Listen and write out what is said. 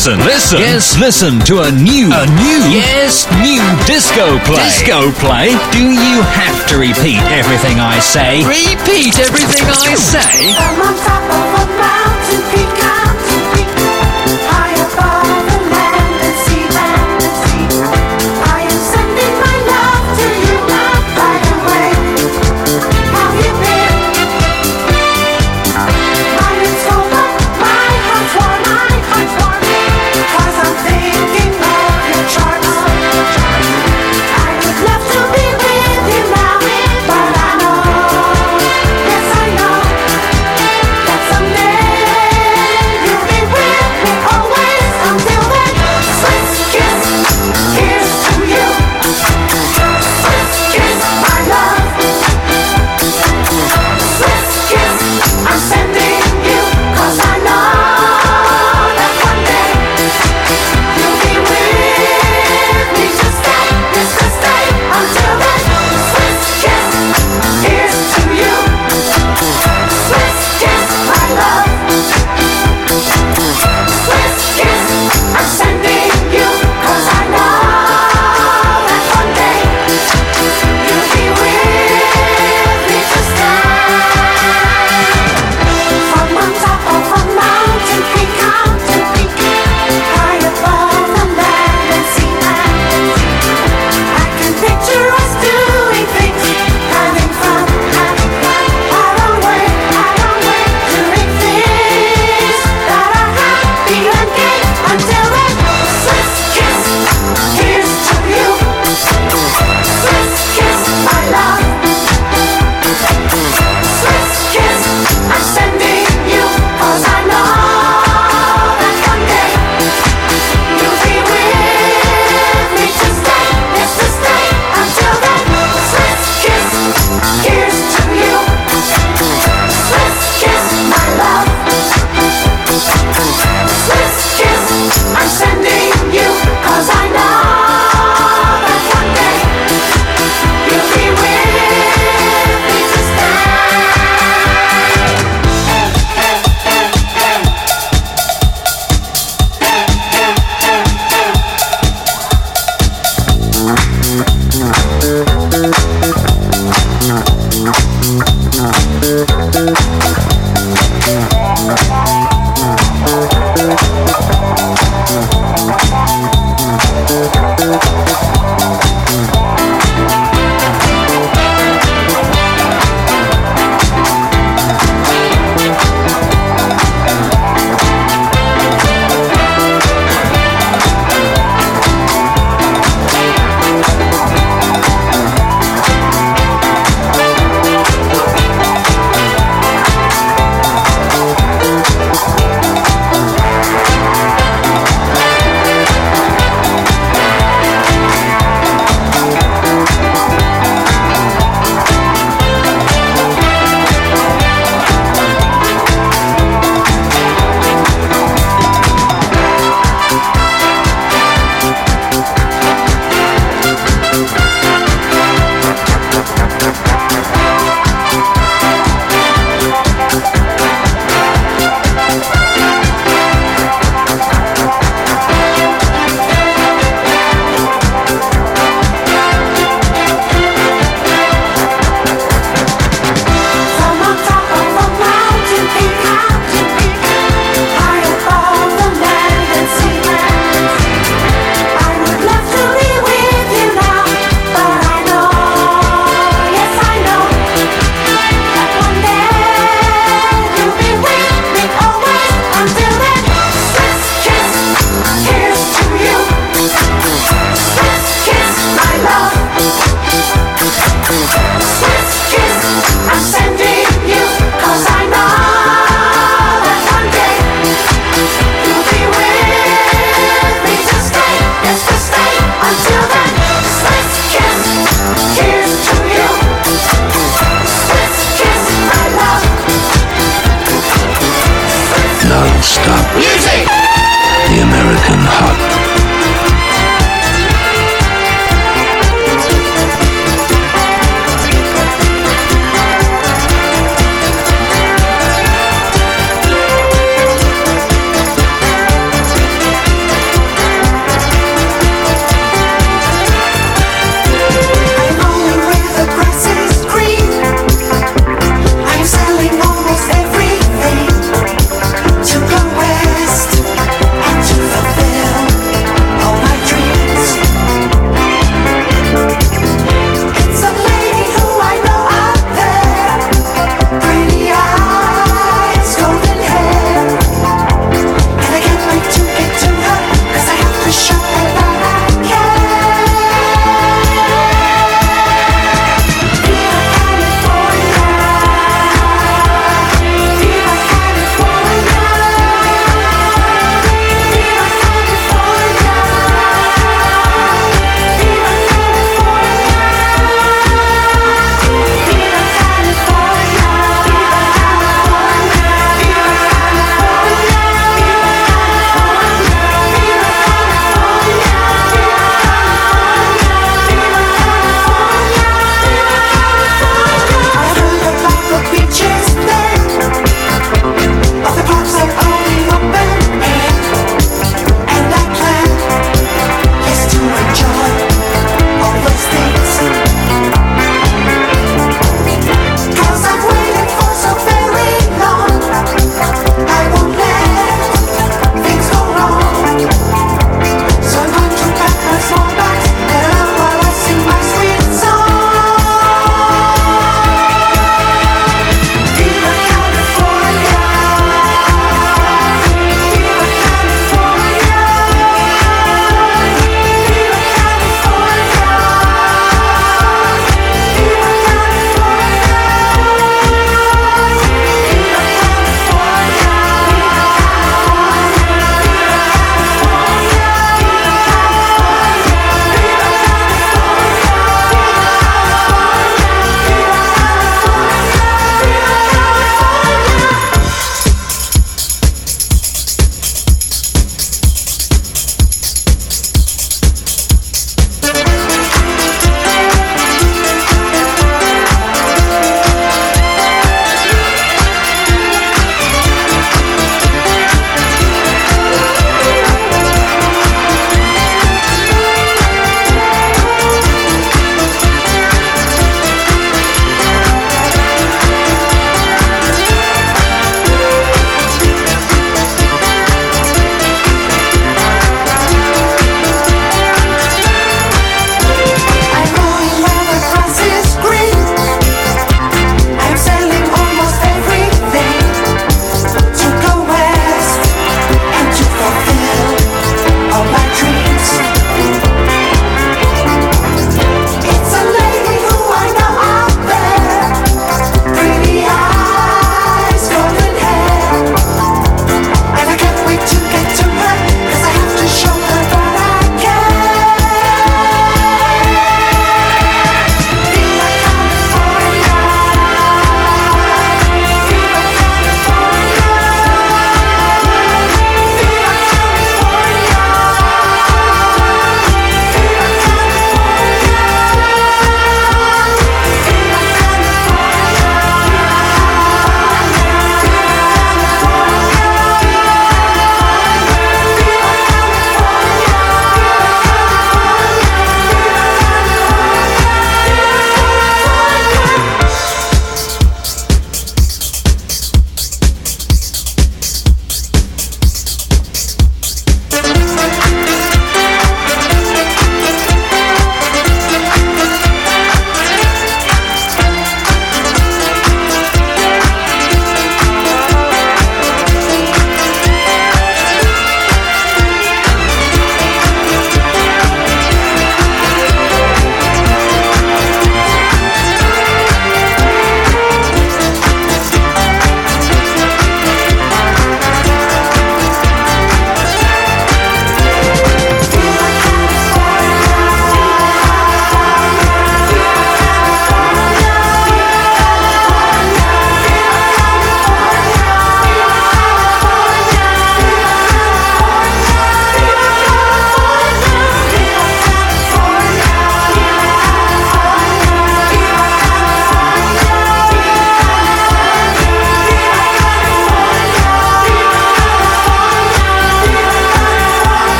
Listen, listen. Yes, listen to a new, a new, yes, new disco play. Disco play? Do you have to repeat everything I say? Repeat everything I say?